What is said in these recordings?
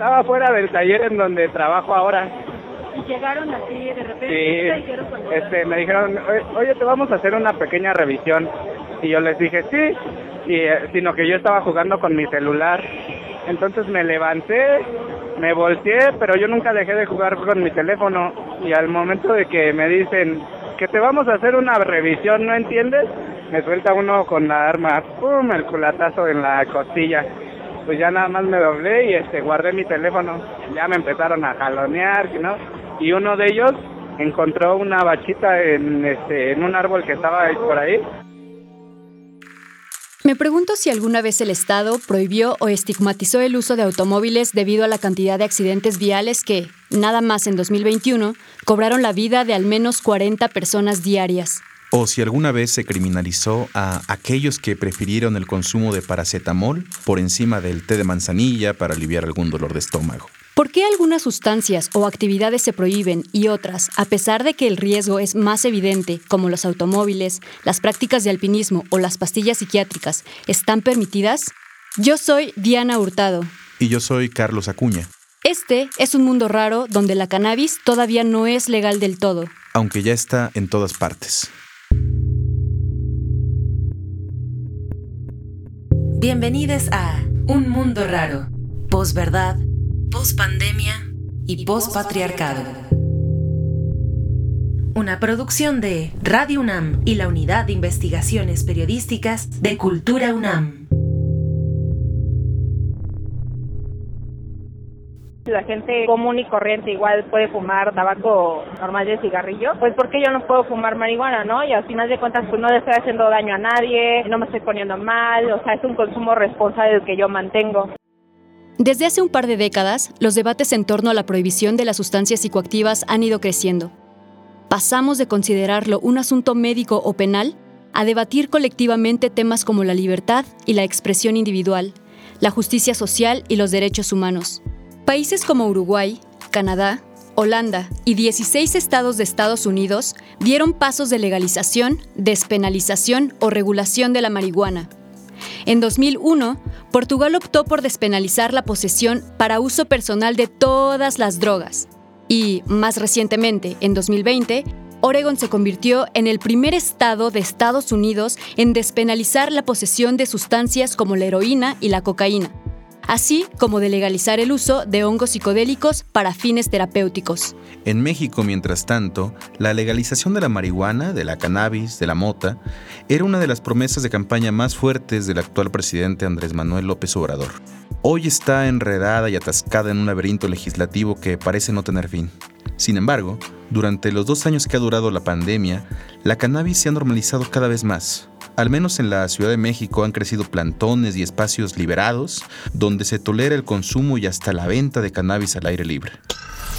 Estaba fuera del taller en donde trabajo ahora. ¿Y llegaron así de repente? Sí, este, me dijeron, oye, te vamos a hacer una pequeña revisión. Y yo les dije, sí, y, eh, sino que yo estaba jugando con mi celular. Entonces me levanté, me volteé, pero yo nunca dejé de jugar con mi teléfono. Y al momento de que me dicen que te vamos a hacer una revisión, ¿no entiendes? Me suelta uno con la arma, ¡pum! el culatazo en la costilla. Pues ya nada más me doblé y este guardé mi teléfono. Ya me empezaron a jalonear, ¿no? Y uno de ellos encontró una bachita en este en un árbol que estaba por ahí me pregunto si alguna vez el Estado prohibió o estigmatizó el uso de automóviles debido a la cantidad de accidentes viales que, nada más en 2021, cobraron la vida de al menos 40 personas diarias. O si alguna vez se criminalizó a aquellos que prefirieron el consumo de paracetamol por encima del té de manzanilla para aliviar algún dolor de estómago. ¿Por qué algunas sustancias o actividades se prohíben y otras, a pesar de que el riesgo es más evidente, como los automóviles, las prácticas de alpinismo o las pastillas psiquiátricas, están permitidas? Yo soy Diana Hurtado. Y yo soy Carlos Acuña. Este es un mundo raro donde la cannabis todavía no es legal del todo. Aunque ya está en todas partes. Bienvenidos a Un Mundo Raro. Posverdad post-pandemia y post-patriarcado. Una producción de Radio UNAM y la Unidad de Investigaciones Periodísticas de Cultura UNAM. La gente común y corriente igual puede fumar tabaco normal de cigarrillo, pues porque yo no puedo fumar marihuana, ¿no? Y al final de cuentas pues no le estoy haciendo daño a nadie, no me estoy poniendo mal, o sea, es un consumo responsable que yo mantengo. Desde hace un par de décadas, los debates en torno a la prohibición de las sustancias psicoactivas han ido creciendo. Pasamos de considerarlo un asunto médico o penal a debatir colectivamente temas como la libertad y la expresión individual, la justicia social y los derechos humanos. Países como Uruguay, Canadá, Holanda y 16 estados de Estados Unidos dieron pasos de legalización, despenalización o regulación de la marihuana en 2001, Portugal optó por despenalizar la posesión para uso personal de todas las drogas. Y, más recientemente, en 2020, Oregon se convirtió en el primer estado de Estados Unidos en despenalizar la posesión de sustancias como la heroína y la cocaína así como de legalizar el uso de hongos psicodélicos para fines terapéuticos. En México, mientras tanto, la legalización de la marihuana, de la cannabis, de la mota, era una de las promesas de campaña más fuertes del actual presidente Andrés Manuel López Obrador. Hoy está enredada y atascada en un laberinto legislativo que parece no tener fin. Sin embargo, durante los dos años que ha durado la pandemia, la cannabis se ha normalizado cada vez más. Al menos en la Ciudad de México han crecido plantones y espacios liberados donde se tolera el consumo y hasta la venta de cannabis al aire libre.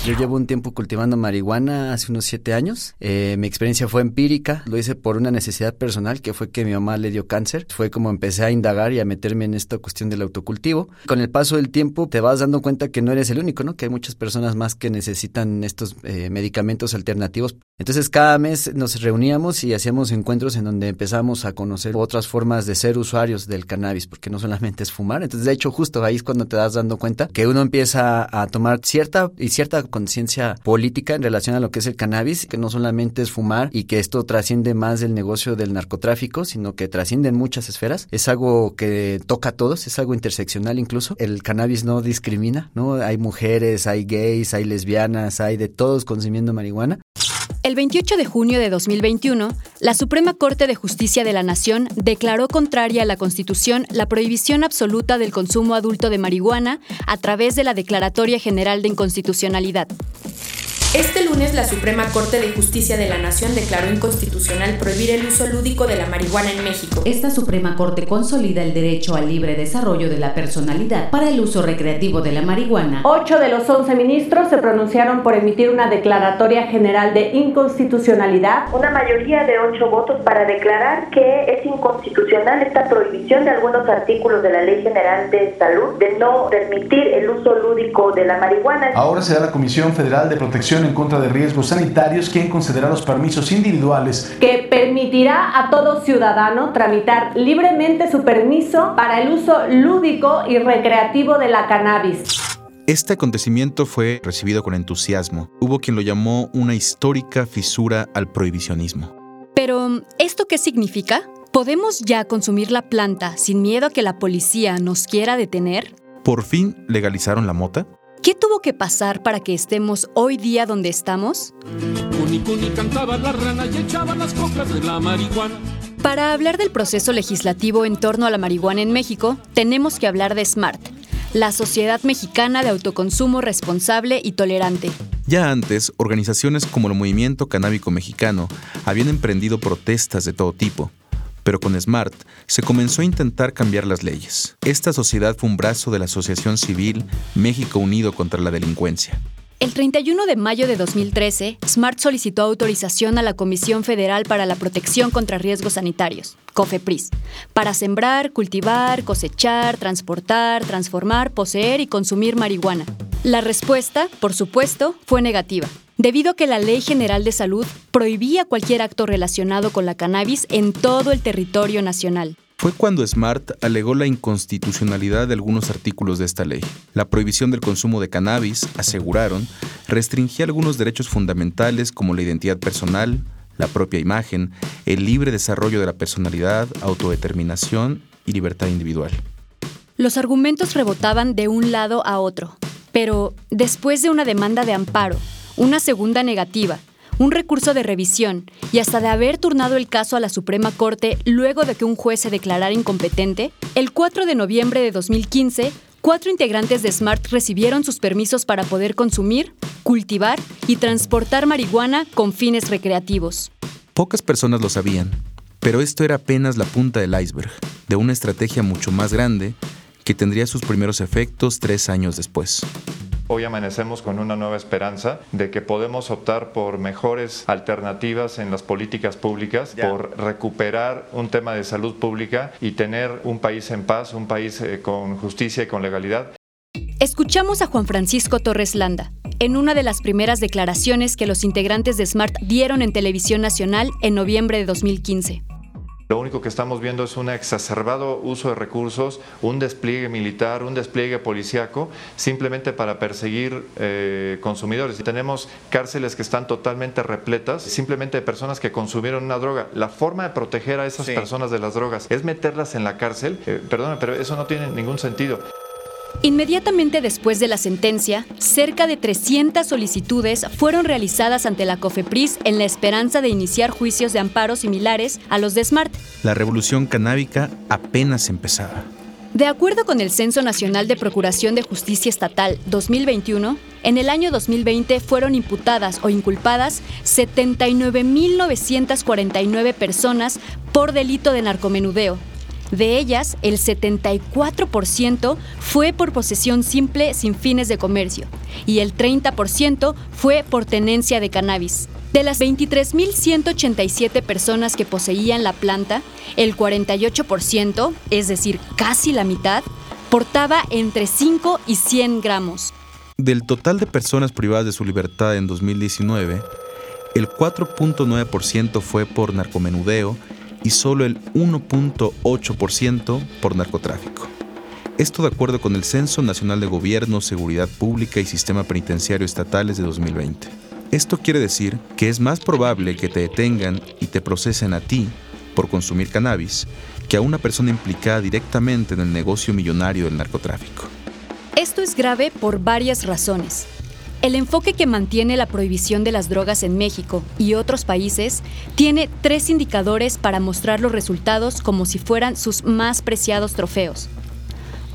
Yo llevo un tiempo cultivando marihuana hace unos siete años. Eh, mi experiencia fue empírica. Lo hice por una necesidad personal que fue que mi mamá le dio cáncer. Fue como empecé a indagar y a meterme en esta cuestión del autocultivo. Con el paso del tiempo te vas dando cuenta que no eres el único, ¿no? Que hay muchas personas más que necesitan estos eh, medicamentos alternativos. Entonces cada mes nos reuníamos y hacíamos encuentros en donde empezamos a conocer otras formas de ser usuarios del cannabis, porque no solamente es fumar. Entonces de hecho justo ahí es cuando te das dando cuenta que uno empieza a tomar cierta y cierta conciencia política en relación a lo que es el cannabis, que no solamente es fumar y que esto trasciende más del negocio del narcotráfico, sino que trasciende en muchas esferas. Es algo que toca a todos, es algo interseccional incluso. El cannabis no discrimina, ¿no? Hay mujeres, hay gays, hay lesbianas, hay de todos consumiendo marihuana. El 28 de junio de 2021, la Suprema Corte de Justicia de la Nación declaró contraria a la Constitución la prohibición absoluta del consumo adulto de marihuana a través de la Declaratoria General de Inconstitucionalidad. Este lunes la Suprema Corte de Justicia de la Nación declaró inconstitucional prohibir el uso lúdico de la marihuana en México. Esta Suprema Corte consolida el derecho al libre desarrollo de la personalidad para el uso recreativo de la marihuana. Ocho de los once ministros se pronunciaron por emitir una declaratoria general de inconstitucionalidad. Una mayoría de ocho votos para declarar que es inconstitucional esta prohibición de algunos artículos de la Ley General de Salud de no permitir el uso lúdico de la marihuana. Ahora será la Comisión Federal de Protección en contra de riesgos sanitarios quien concederá los permisos individuales que permitirá a todo ciudadano tramitar libremente su permiso para el uso lúdico y recreativo de la cannabis. Este acontecimiento fue recibido con entusiasmo. Hubo quien lo llamó una histórica fisura al prohibicionismo. Pero, ¿esto qué significa? ¿Podemos ya consumir la planta sin miedo a que la policía nos quiera detener? ¿Por fin legalizaron la mota? ¿Qué tuvo que pasar para que estemos hoy día donde estamos? cantaba la rana y echaba las coplas de la marihuana. Para hablar del proceso legislativo en torno a la marihuana en México, tenemos que hablar de SMART, la Sociedad Mexicana de Autoconsumo Responsable y Tolerante. Ya antes, organizaciones como el Movimiento Canábico Mexicano habían emprendido protestas de todo tipo, pero con SMART se comenzó a intentar cambiar las leyes. Esta sociedad fue un brazo de la Asociación Civil México Unido contra la Delincuencia. El 31 de mayo de 2013, SMART solicitó autorización a la Comisión Federal para la Protección contra Riesgos Sanitarios, COFEPRIS, para sembrar, cultivar, cosechar, transportar, transformar, poseer y consumir marihuana. La respuesta, por supuesto, fue negativa, debido a que la Ley General de Salud prohibía cualquier acto relacionado con la cannabis en todo el territorio nacional fue cuando Smart alegó la inconstitucionalidad de algunos artículos de esta ley. La prohibición del consumo de cannabis, aseguraron, restringía algunos derechos fundamentales como la identidad personal, la propia imagen, el libre desarrollo de la personalidad, autodeterminación y libertad individual. Los argumentos rebotaban de un lado a otro, pero después de una demanda de amparo, una segunda negativa un recurso de revisión y hasta de haber turnado el caso a la Suprema Corte luego de que un juez se declarara incompetente, el 4 de noviembre de 2015, cuatro integrantes de SMART recibieron sus permisos para poder consumir, cultivar y transportar marihuana con fines recreativos. Pocas personas lo sabían, pero esto era apenas la punta del iceberg de una estrategia mucho más grande que tendría sus primeros efectos tres años después. Hoy amanecemos con una nueva esperanza de que podemos optar por mejores alternativas en las políticas públicas, por recuperar un tema de salud pública y tener un país en paz, un país eh, con justicia y con legalidad. Escuchamos a Juan Francisco Torres Landa en una de las primeras declaraciones que los integrantes de SMART dieron en Televisión Nacional en noviembre de 2015. Lo único que estamos viendo es un exacerbado uso de recursos, un despliegue militar, un despliegue policíaco, simplemente para perseguir eh, consumidores. Tenemos cárceles que están totalmente repletas, simplemente de personas que consumieron una droga. La forma de proteger a esas personas de las drogas es meterlas en la cárcel. Eh, pero eso no tiene ningún sentido. Inmediatamente después de la sentencia, cerca de 300 solicitudes fueron realizadas ante la COFEPRIS en la esperanza de iniciar juicios de amparo similares a los de SMART. La revolución canábica apenas empezaba. De acuerdo con el Censo Nacional de Procuración de Justicia Estatal 2021, en el año 2020 fueron imputadas o inculpadas 79.949 personas por delito de narcomenudeo, de ellas, el 74% fue por posesión simple sin fines de comercio y el 30% fue por tenencia de cannabis. De las 23.187 personas que poseían la planta, el 48%, es decir, casi la mitad, portaba entre 5 y 100 gramos. Del total de personas privadas de su libertad en 2019, el 4.9% fue por narcomenudeo y solo el 1.8% por narcotráfico. Esto de acuerdo con el Censo Nacional de Gobierno, Seguridad Pública y Sistema Penitenciario Estatales de 2020. Esto quiere decir que es más probable que te detengan y te procesen a ti por consumir cannabis que a una persona implicada directamente en el negocio millonario del narcotráfico. Esto es grave por varias razones. El enfoque que mantiene la prohibición de las drogas en México y otros países tiene tres indicadores para mostrar los resultados como si fueran sus más preciados trofeos.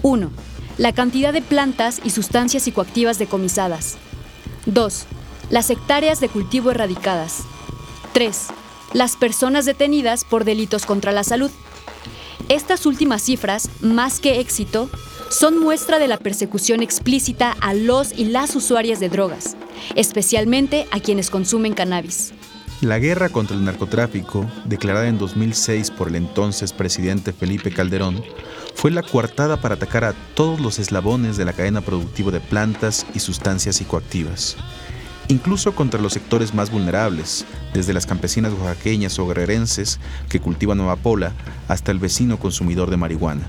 1. La cantidad de plantas y sustancias psicoactivas decomisadas. 2. Las hectáreas de cultivo erradicadas. 3. Las personas detenidas por delitos contra la salud. Estas últimas cifras, más que éxito, son muestra de la persecución explícita a los y las usuarias de drogas, especialmente a quienes consumen cannabis. La guerra contra el narcotráfico, declarada en 2006 por el entonces presidente Felipe Calderón, fue la coartada para atacar a todos los eslabones de la cadena productiva de plantas y sustancias psicoactivas, incluso contra los sectores más vulnerables, desde las campesinas oaxaqueñas o guerrerenses que cultivan amapola hasta el vecino consumidor de marihuana.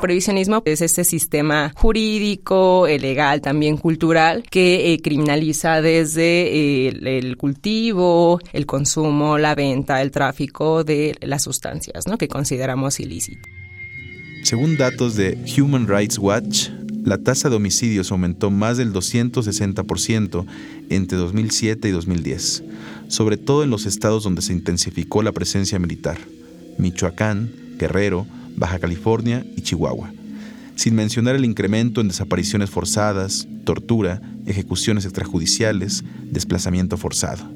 Prohibicionismo es este sistema jurídico, legal, también cultural, que eh, criminaliza desde eh, el, cultivo, el consumo, la venta, el tráfico de las sustancias ¿no? que consideramos ilícitas. Según datos de Human Rights Watch, la tasa de homicidios aumentó más del 260% entre 2007 y 2010, sobre todo en los estados donde se intensificó la presencia militar, Michoacán, Guerrero, Baja California y Chihuahua, sin mencionar el incremento en desapariciones forzadas, tortura, ejecuciones extrajudiciales, desplazamiento forzado,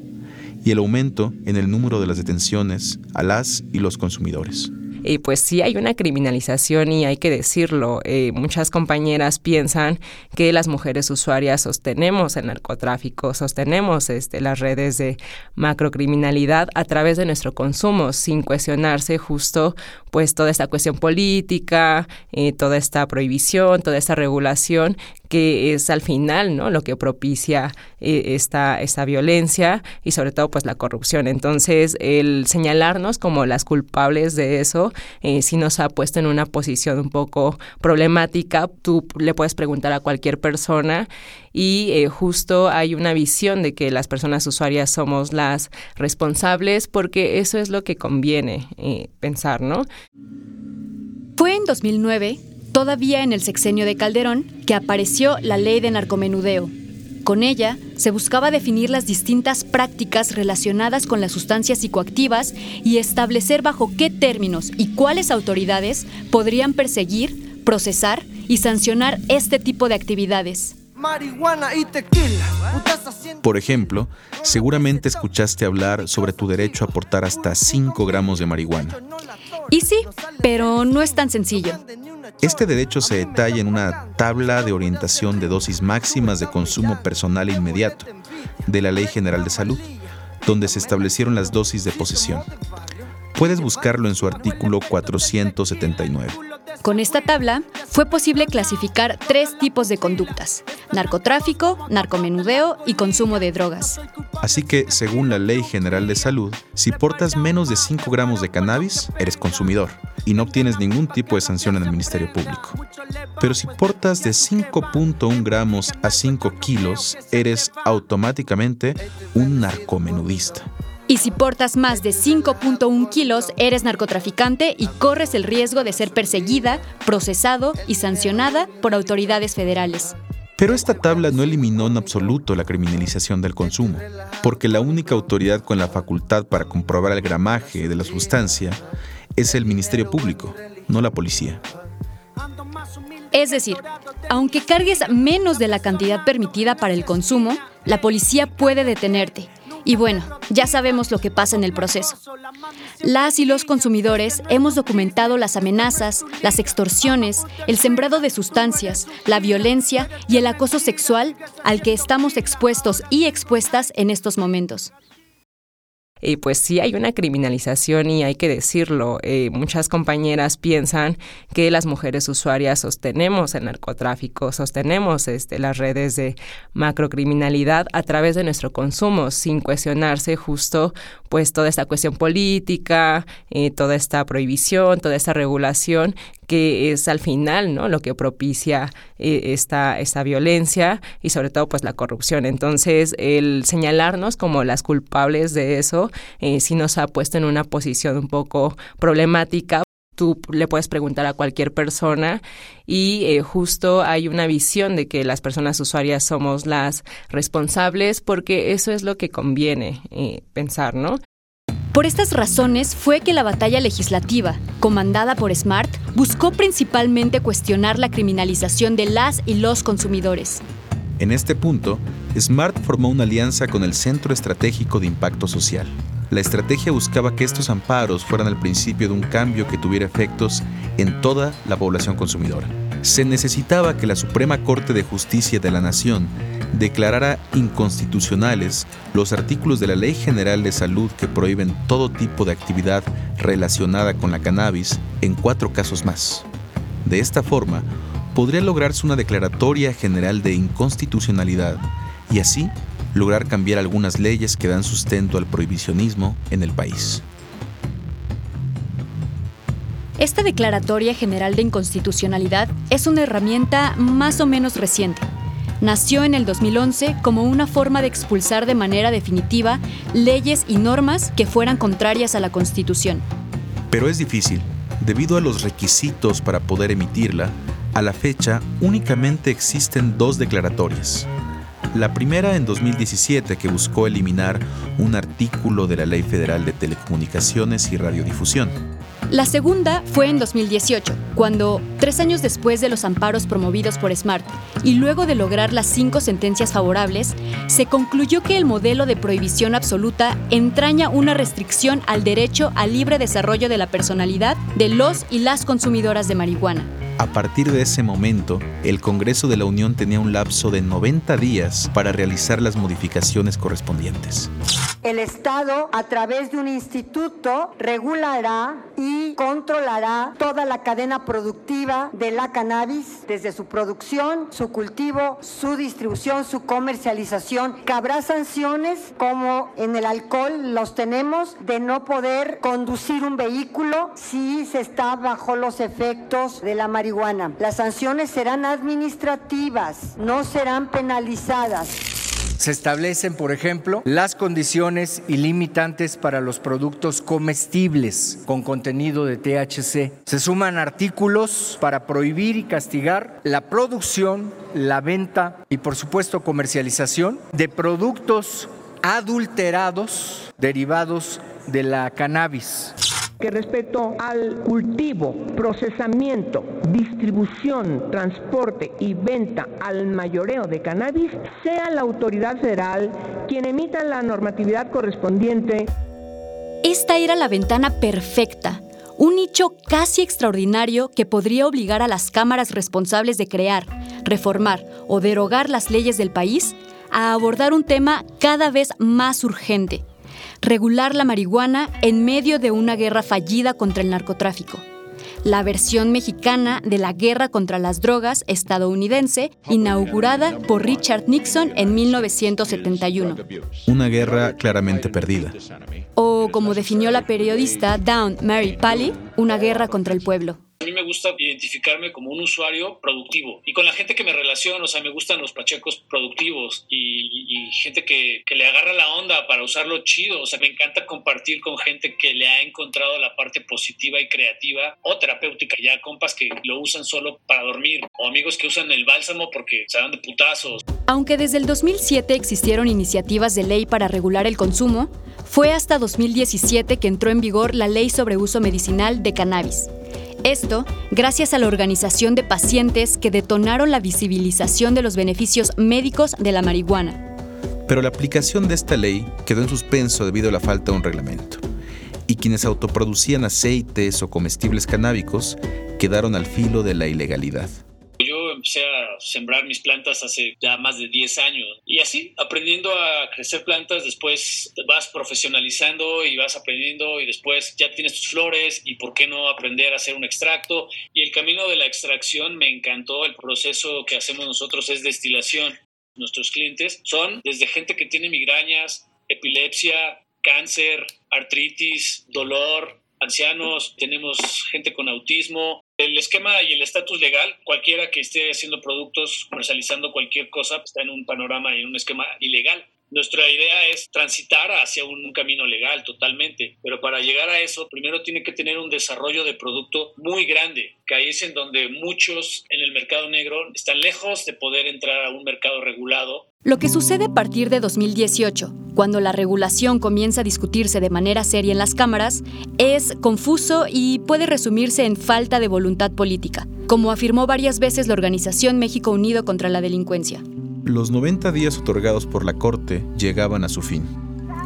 y el aumento en el número de las detenciones a las y los consumidores y pues sí hay una criminalización y hay que decirlo. Eh, muchas compañeras piensan que las mujeres usuarias sostenemos el narcotráfico, sostenemos este, las redes de macrocriminalidad a través de nuestro consumo, sin cuestionarse justo pues toda esta cuestión política, eh, toda esta prohibición, toda esta regulación que es al final no lo que propicia eh, esta, esta violencia y sobre todo pues la corrupción. Entonces el señalarnos como las culpables de eso eh, sí nos ha puesto en una posición un poco problemática. Tú le puedes preguntar a cualquier persona y eh, justo hay una visión de que las personas usuarias somos las responsables porque eso es lo que conviene eh, pensar, ¿no? Fue en 2009 todavía en el sexenio de Calderón, que apareció la ley de narcomenudeo. Con ella se buscaba definir las distintas prácticas relacionadas con las sustancias psicoactivas y establecer bajo qué términos y cuáles autoridades podrían perseguir, procesar y sancionar este tipo de actividades. Por ejemplo, seguramente escuchaste hablar sobre tu derecho a portar hasta 5 gramos de marihuana. Y sí, pero no es tan sencillo. Este derecho se detalla en una tabla de orientación de dosis máximas de consumo personal inmediato de la Ley General de Salud, donde se establecieron las dosis de posesión. Puedes buscarlo en su artículo 479. Con esta tabla fue posible clasificar tres tipos de conductas, narcotráfico, narcomenudeo y consumo de drogas. Así que, según la Ley General de Salud, si portas menos de 5 gramos de cannabis, eres consumidor y no obtienes ningún tipo de sanción en el Ministerio Público. Pero si portas de 5.1 gramos a 5 kilos, eres automáticamente un narcomenudista. Y si portas más de 5.1 kilos, eres narcotraficante y corres el riesgo de ser perseguida, procesado y sancionada por autoridades federales. Pero esta tabla no eliminó en absoluto la criminalización del consumo, porque la única autoridad con la facultad para comprobar el gramaje de la sustancia es el Ministerio Público, no la policía. Es decir, aunque cargues menos de la cantidad permitida para el consumo, la policía puede detenerte y bueno, ya sabemos lo que pasa en el proceso. Las y los consumidores hemos documentado las amenazas, las extorsiones, el sembrado de sustancias, la violencia y el acoso sexual al que estamos expuestos y expuestas en estos momentos. Y pues sí hay una criminalización y hay que decirlo. Eh, muchas compañeras piensan que las mujeres usuarias sostenemos el narcotráfico, sostenemos este, las redes de macrocriminalidad a través de nuestro consumo, sin cuestionarse justo pues toda esta cuestión política, eh, toda esta prohibición, toda esta regulación que es al final no lo que propicia eh, esta, esta violencia y sobre todo pues la corrupción entonces el señalarnos como las culpables de eso eh, sí nos ha puesto en una posición un poco problemática tú le puedes preguntar a cualquier persona y eh, justo hay una visión de que las personas usuarias somos las responsables porque eso es lo que conviene pensar, ¿no? Por estas razones fue que la batalla legislativa, comandada por Smart, buscó principalmente cuestionar la criminalización de las y los consumidores. En este punto, Smart formó una alianza con el Centro Estratégico de Impacto Social. La estrategia buscaba que estos amparos fueran el principio de un cambio que tuviera efectos en toda la población consumidora. Se necesitaba que la Suprema Corte de Justicia de la Nación declarara inconstitucionales los artículos de la Ley General de Salud que prohíben todo tipo de actividad relacionada con la cannabis en cuatro casos más. De esta forma, podría lograrse una declaratoria general de inconstitucionalidad y así lograr cambiar algunas leyes que dan sustento al prohibicionismo en el país. Esta declaratoria general de inconstitucionalidad es una herramienta más o menos reciente. Nació en el 2011 como una forma de expulsar de manera definitiva leyes y normas que fueran contrarias a la Constitución. Pero es difícil. Debido a los requisitos para poder emitirla, a la fecha únicamente existen dos declaratorias. La primera en 2017 que buscó eliminar un artículo de la Ley Federal de Telecomunicaciones y Radiodifusión. La segunda fue en 2018, cuando, tres años después de los amparos promovidos por Smart y luego de lograr las cinco sentencias favorables, se concluyó que el modelo de prohibición absoluta entraña una restricción al derecho al libre desarrollo de la personalidad de los y las consumidoras de marihuana. A partir de ese momento, el Congreso de la Unión tenía un lapso de 90 días para realizar las modificaciones correspondientes. El Estado, a través de un instituto, regulará y controlará toda la cadena productiva de la cannabis, desde su producción, su cultivo, su distribución, su comercialización. Cabrá sanciones, como en el alcohol los tenemos, de no poder conducir un vehículo si se está bajo los efectos de la marihuana. Las sanciones serán administrativas, no serán penalizadas. Se establecen, por ejemplo, las condiciones y limitantes para los productos comestibles con contenido de THC. Se suman artículos para prohibir y castigar la producción, la venta y, por supuesto, comercialización de productos adulterados derivados de la cannabis que respecto al cultivo, procesamiento, distribución, transporte y venta al mayoreo de cannabis, sea la autoridad federal quien emita la normatividad correspondiente. Esta era la ventana perfecta, un nicho casi extraordinario que podría obligar a las cámaras responsables de crear, reformar o derogar las leyes del país a abordar un tema cada vez más urgente regular la marihuana en medio de una guerra fallida contra el narcotráfico. La versión mexicana de la guerra contra las drogas estadounidense, inaugurada por Richard Nixon en 1971. Una guerra claramente perdida. O, como definió la periodista Dawn Mary Pally, una guerra contra el pueblo. A mí me gusta identificarme como un usuario productivo. Y con la gente que me relaciono, o sea, me gustan los pachecos productivos y, gente que, que, le agarra la onda para usarlo chido, o sea, me encanta compartir con gente que le ha encontrado la parte positiva y creativa o terapéutica, ya compas que lo usan solo para dormir o amigos que usan el bálsamo porque se dan de putazos. Aunque desde el 2007 existieron iniciativas de ley para regular el consumo, fue hasta 2017 que entró en vigor la Ley sobre Uso Medicinal de Cannabis esto gracias a la organización de pacientes que detonaron la visibilización de los beneficios médicos de la marihuana. Pero la aplicación de esta ley quedó en suspenso debido a la falta de un reglamento. Y quienes autoproducían aceites o comestibles canábicos quedaron al filo de la ilegalidad empecé a sembrar mis plantas hace ya más de 10 años. Y así, aprendiendo a crecer plantas, después vas profesionalizando y vas aprendiendo y después ya tienes tus flores y por qué no aprender a hacer un extracto. Y el camino de la extracción me encantó. El proceso que hacemos nosotros es destilación. Nuestros clientes son desde gente que tiene migrañas, epilepsia, cáncer, artritis, dolor, ancianos, tenemos gente con autismo. El esquema y el estatus legal, cualquiera que esté haciendo productos, comercializando cualquier cosa, está en un panorama y en un esquema ilegal. Nuestra idea es transitar hacia un camino legal totalmente, pero para llegar a eso, primero tiene que tener un desarrollo de producto muy grande, que ahí es en donde muchos en el mercado negro están lejos de poder entrar a un mercado regulado. Lo que sucede a partir de 2018, cuando la regulación comienza a discutirse de manera seria en las cámaras, es confuso y puede resumirse en falta de voluntad política, como afirmó varias veces la organización México Unido contra la Delincuencia. Los 90 días otorgados por la Corte llegaban a su fin.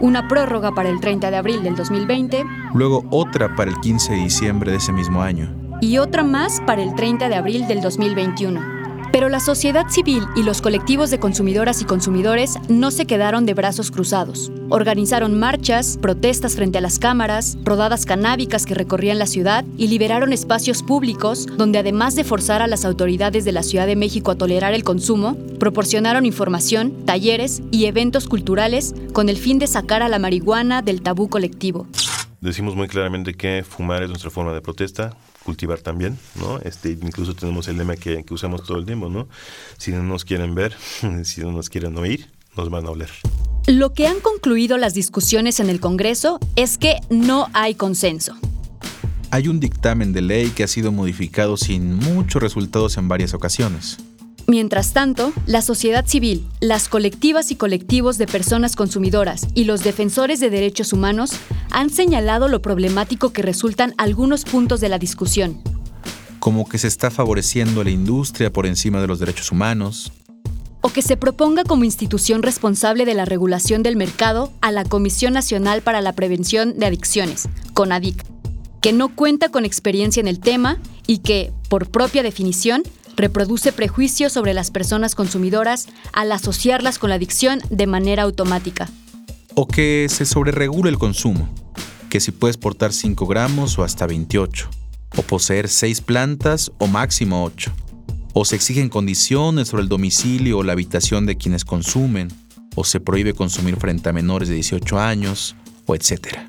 Una prórroga para el 30 de abril del 2020. Luego otra para el 15 de diciembre de ese mismo año. Y otra más para el 30 de abril del 2021. Pero la sociedad civil y los colectivos de consumidoras y consumidores no se quedaron de brazos cruzados. Organizaron marchas, protestas frente a las cámaras, rodadas canábicas que recorrían la ciudad y liberaron espacios públicos donde además de forzar a las autoridades de la Ciudad de México a tolerar el consumo, proporcionaron información, talleres y eventos culturales con el fin de sacar a la marihuana del tabú colectivo. Decimos muy claramente que fumar es nuestra forma de protesta, cultivar también, ¿no? Este, incluso tenemos el lema que, que usamos todo el tiempo, ¿no? Si no nos quieren ver, si no nos quieren oír, nos van a oler. Lo que han concluido las discusiones en el Congreso es que no hay consenso. Hay un dictamen de ley que ha sido modificado sin muchos resultados en varias ocasiones. Mientras tanto, la sociedad civil, las colectivas y colectivos de personas consumidoras y los defensores de derechos humanos han señalado lo problemático que resultan algunos puntos de la discusión. Como que se está favoreciendo a la industria por encima de los derechos humanos. O que se proponga como institución responsable de la regulación del mercado a la Comisión Nacional para la Prevención de Adicciones, CONADIC, que no cuenta con experiencia en el tema y que, por propia definición, reproduce prejuicios sobre las personas consumidoras al asociarlas con la adicción de manera automática. O que se sobreregule el consumo, que si puedes portar 5 gramos o hasta 28, o poseer 6 plantas o máximo 8, o se exigen condiciones sobre el domicilio o la habitación de quienes consumen, o se prohíbe consumir frente a menores de 18 años, o etcétera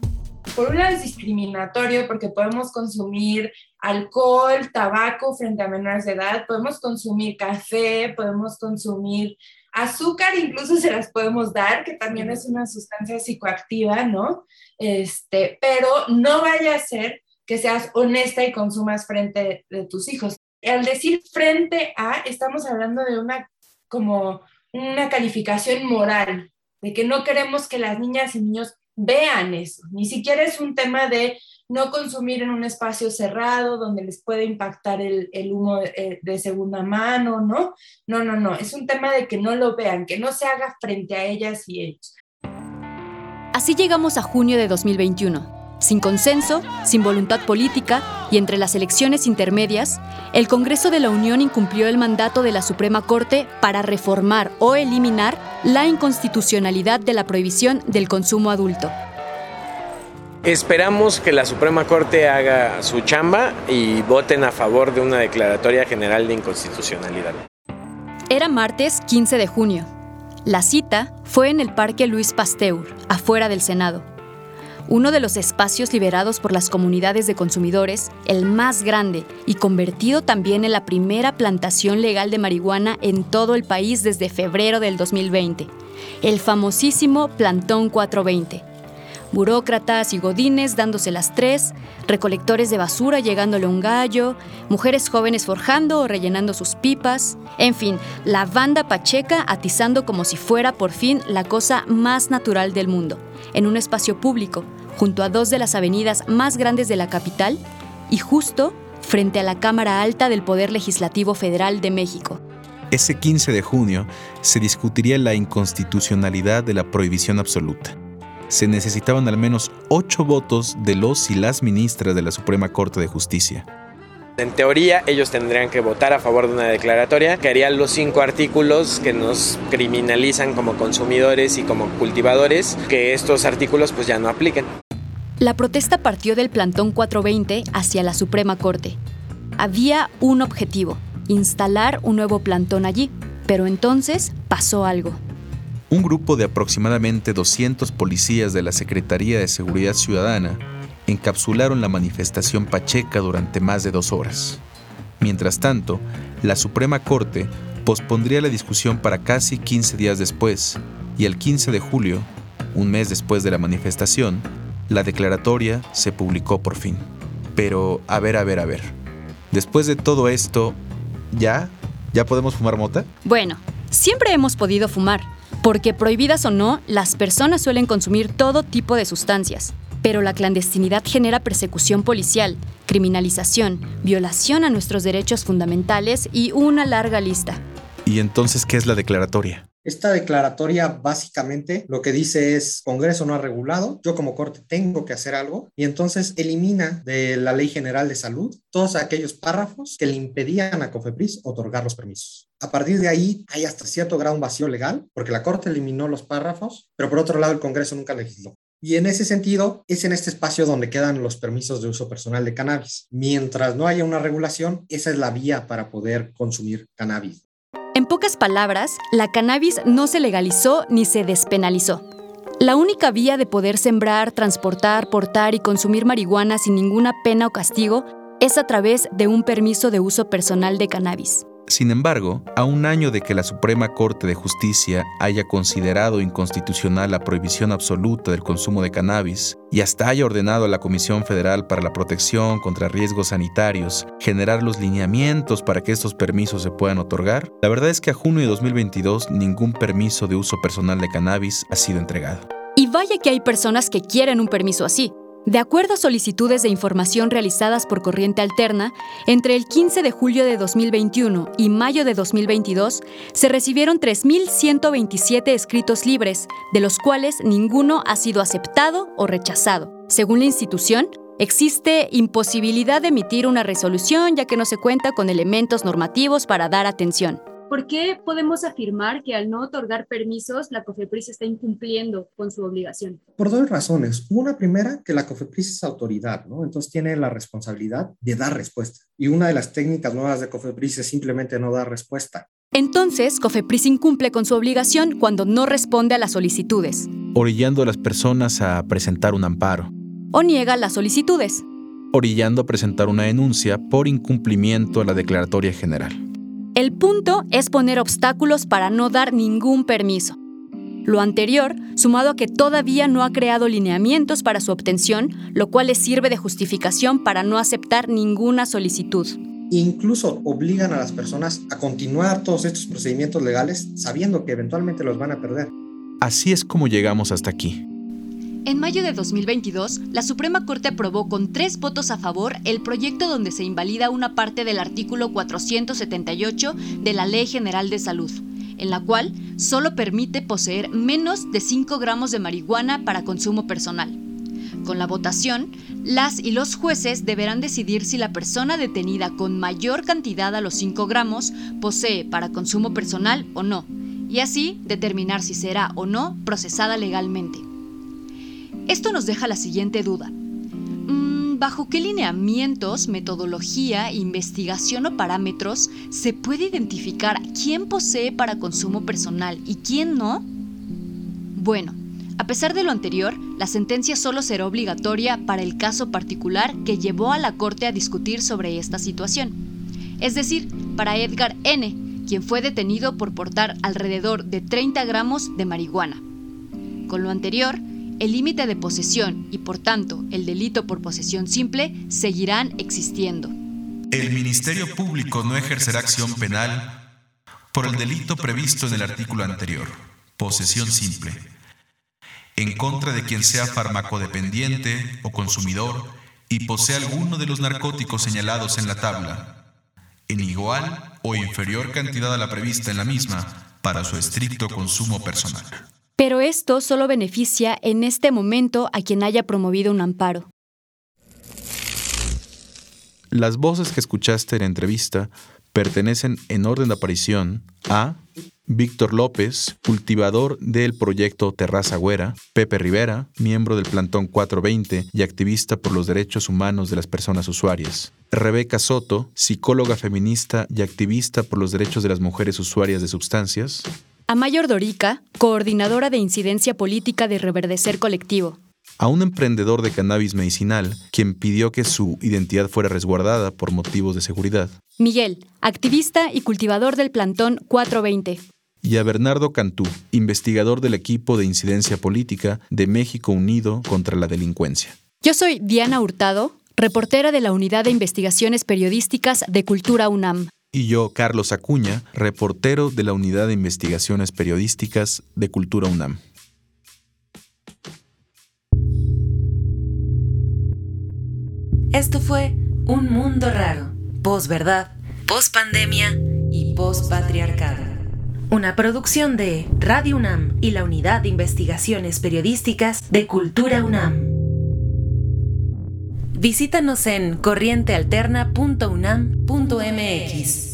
por un lado es discriminatorio porque podemos consumir alcohol, tabaco frente a menores de edad, podemos consumir café, podemos consumir azúcar, incluso se las podemos dar, que también es una sustancia psicoactiva, ¿no? Este, pero no vaya a ser que seas honesta y consumas frente de tus hijos. Al decir frente a, estamos hablando de una como una calificación moral, de que no queremos que las niñas y niños vean eso. Ni siquiera es un tema de no consumir en un espacio cerrado donde les puede impactar el, humo de, de, segunda mano, ¿no? No, no, no. Es un tema de que no lo vean, que no se haga frente a ellas y ellos. Así llegamos a junio de 2021 sin consenso, sin voluntad política y entre las elecciones intermedias, el Congreso de la Unión incumplió el mandato de la Suprema Corte para reformar o eliminar la inconstitucionalidad de la prohibición del consumo adulto. Esperamos que la Suprema Corte haga su chamba y voten a favor de una declaratoria general de inconstitucionalidad. Era martes 15 de junio. La cita fue en el Parque Luis Pasteur, afuera del Senado uno de los espacios liberados por las comunidades de consumidores, el más grande y convertido también en la primera plantación legal de marihuana en todo el país desde febrero del 2020, el famosísimo Plantón 420. Burócratas y godines dándose las tres, recolectores de basura llegándole un gallo, mujeres jóvenes forjando o rellenando sus pipas, en fin, la banda pacheca atizando como si fuera por fin la cosa más natural del mundo, en un espacio público, junto a dos de las avenidas más grandes de la capital y justo frente a la Cámara Alta del Poder Legislativo Federal de México. Ese 15 de junio se discutiría la inconstitucionalidad de la prohibición absoluta. Se necesitaban al menos ocho votos de los y las ministras de la Suprema Corte de Justicia. En teoría, ellos tendrían que votar a favor de una declaratoria que haría los cinco artículos que nos criminalizan como consumidores y como cultivadores, que estos artículos pues ya no apliquen. La protesta partió del plantón 420 hacia la Suprema Corte. Había un objetivo, instalar un nuevo plantón allí, pero entonces pasó algo. Un grupo de aproximadamente 200 policías de la Secretaría de Seguridad Ciudadana encapsularon la manifestación pacheca durante más de dos horas. Mientras tanto, la Suprema Corte pospondría la discusión para casi 15 días después, y el 15 de julio, un mes después de la manifestación, la declaratoria se publicó por fin. Pero, a ver, a ver, a ver. Después de todo esto, ¿ya? ¿Ya podemos fumar mota? Bueno, siempre hemos podido fumar, porque prohibidas o no, las personas suelen consumir todo tipo de sustancias. Pero la clandestinidad genera persecución policial, criminalización, violación a nuestros derechos fundamentales y una larga lista. ¿Y entonces qué es la declaratoria? Esta declaratoria básicamente lo que dice es Congreso no ha regulado, yo como corte tengo que hacer algo y entonces elimina de la Ley General de Salud todos aquellos párrafos que le impedían a COFEPRIS otorgar los permisos. A partir de ahí hay hasta cierto grado un vacío legal porque la Corte eliminó los párrafos, pero por otro lado el Congreso nunca legisló. Y en ese sentido, es en este espacio donde quedan los permisos de uso personal de cannabis. Mientras no haya una regulación, esa es la vía para poder consumir cannabis. En pocas palabras, la cannabis no se legalizó ni se despenalizó. La única vía de poder sembrar, transportar, portar y consumir marihuana sin ninguna pena o castigo es a través de un permiso de uso personal de cannabis. Sin embargo, a un año de que la Suprema Corte de Justicia haya considerado inconstitucional la prohibición absoluta del consumo de cannabis y hasta haya ordenado a la Comisión Federal para la Protección contra Riesgos Sanitarios generar los lineamientos para que estos permisos se puedan otorgar, la verdad es que a junio de 2022 ningún permiso de uso personal de cannabis ha sido entregado. Y vaya que hay personas que quieren un permiso así, de acuerdo a solicitudes de información realizadas por Corriente Alterna, entre el 15 de julio de 2021 y mayo de 2022 se recibieron 3.127 escritos libres, de los cuales ninguno ha sido aceptado o rechazado. Según la institución, existe imposibilidad de emitir una resolución ya que no se cuenta con elementos normativos para dar atención. ¿Por qué podemos afirmar que al no otorgar permisos, la COFEPRIS está incumpliendo con su obligación? Por dos razones. Una primera, que la COFEPRIS es autoridad, ¿no? Entonces tiene la responsabilidad de dar respuesta. Y una de las técnicas nuevas de COFEPRIS es simplemente no dar respuesta. Entonces, COFEPRIS incumple con su obligación cuando no responde a las solicitudes. Orillando a las personas a presentar un amparo. O niega las solicitudes. Orillando a presentar una denuncia por incumplimiento a la declaratoria general. El punto es poner obstáculos para no dar ningún permiso. Lo anterior, sumado a que todavía no ha creado lineamientos para su obtención, lo cual le sirve de justificación para no aceptar ninguna solicitud. Incluso obligan a las personas a continuar todos estos procedimientos legales sabiendo que eventualmente los van a perder. Así es como llegamos hasta aquí. En mayo de 2022, la Suprema Corte aprobó con tres votos a favor el proyecto donde se invalida una parte del artículo 478 de la Ley General de Salud, en la cual solo permite poseer menos de 5 gramos de marihuana para consumo personal. Con la votación, las y los jueces deberán decidir si la persona detenida con mayor cantidad a los 5 gramos posee para consumo personal o no, y así determinar si será o no procesada legalmente. Esto nos deja la siguiente duda. Mm, ¿Bajo qué lineamientos, metodología, investigación o parámetros se puede identificar quién posee para consumo personal y quién no? Bueno, a pesar de lo anterior, la sentencia solo será obligatoria para el caso particular que llevó a la Corte a discutir sobre esta situación. Es decir, para Edgar N., quien fue detenido por portar alrededor de 30 gramos de marihuana. Con lo anterior, el límite de posesión y por tanto el delito por posesión simple seguirán existiendo. El Ministerio Público no ejercerá acción penal por el delito previsto en el artículo anterior, posesión simple, en contra de quien sea farmacodependiente o consumidor y posea alguno de los narcóticos señalados en la tabla, en igual o inferior cantidad a la prevista en la misma para su estricto consumo personal. Pero esto solo beneficia en este momento a quien haya promovido un amparo. Las voces que escuchaste en la entrevista pertenecen en orden de aparición a Víctor López, cultivador del proyecto Terraza Güera, Pepe Rivera, miembro del Plantón 420 y activista por los derechos humanos de las personas usuarias, Rebeca Soto, psicóloga feminista y activista por los derechos de las mujeres usuarias de sustancias, a Mayor Dorica, coordinadora de incidencia política de Reverdecer Colectivo. A un emprendedor de cannabis medicinal, quien pidió que su identidad fuera resguardada por motivos de seguridad. Miguel, activista y cultivador del plantón 420. Y a Bernardo Cantú, investigador del equipo de incidencia política de México Unido contra la Delincuencia. Yo soy Diana Hurtado, reportera de la Unidad de Investigaciones Periodísticas de Cultura UNAM y yo, Carlos Acuña, reportero de la Unidad de Investigaciones Periodísticas de Cultura UNAM. Esto fue Un Mundo Raro, posverdad, pospandemia y pospatriarcado. Una producción de Radio UNAM y la Unidad de Investigaciones Periodísticas de Cultura UNAM. Visítanos en corrientealterna.unam.mx.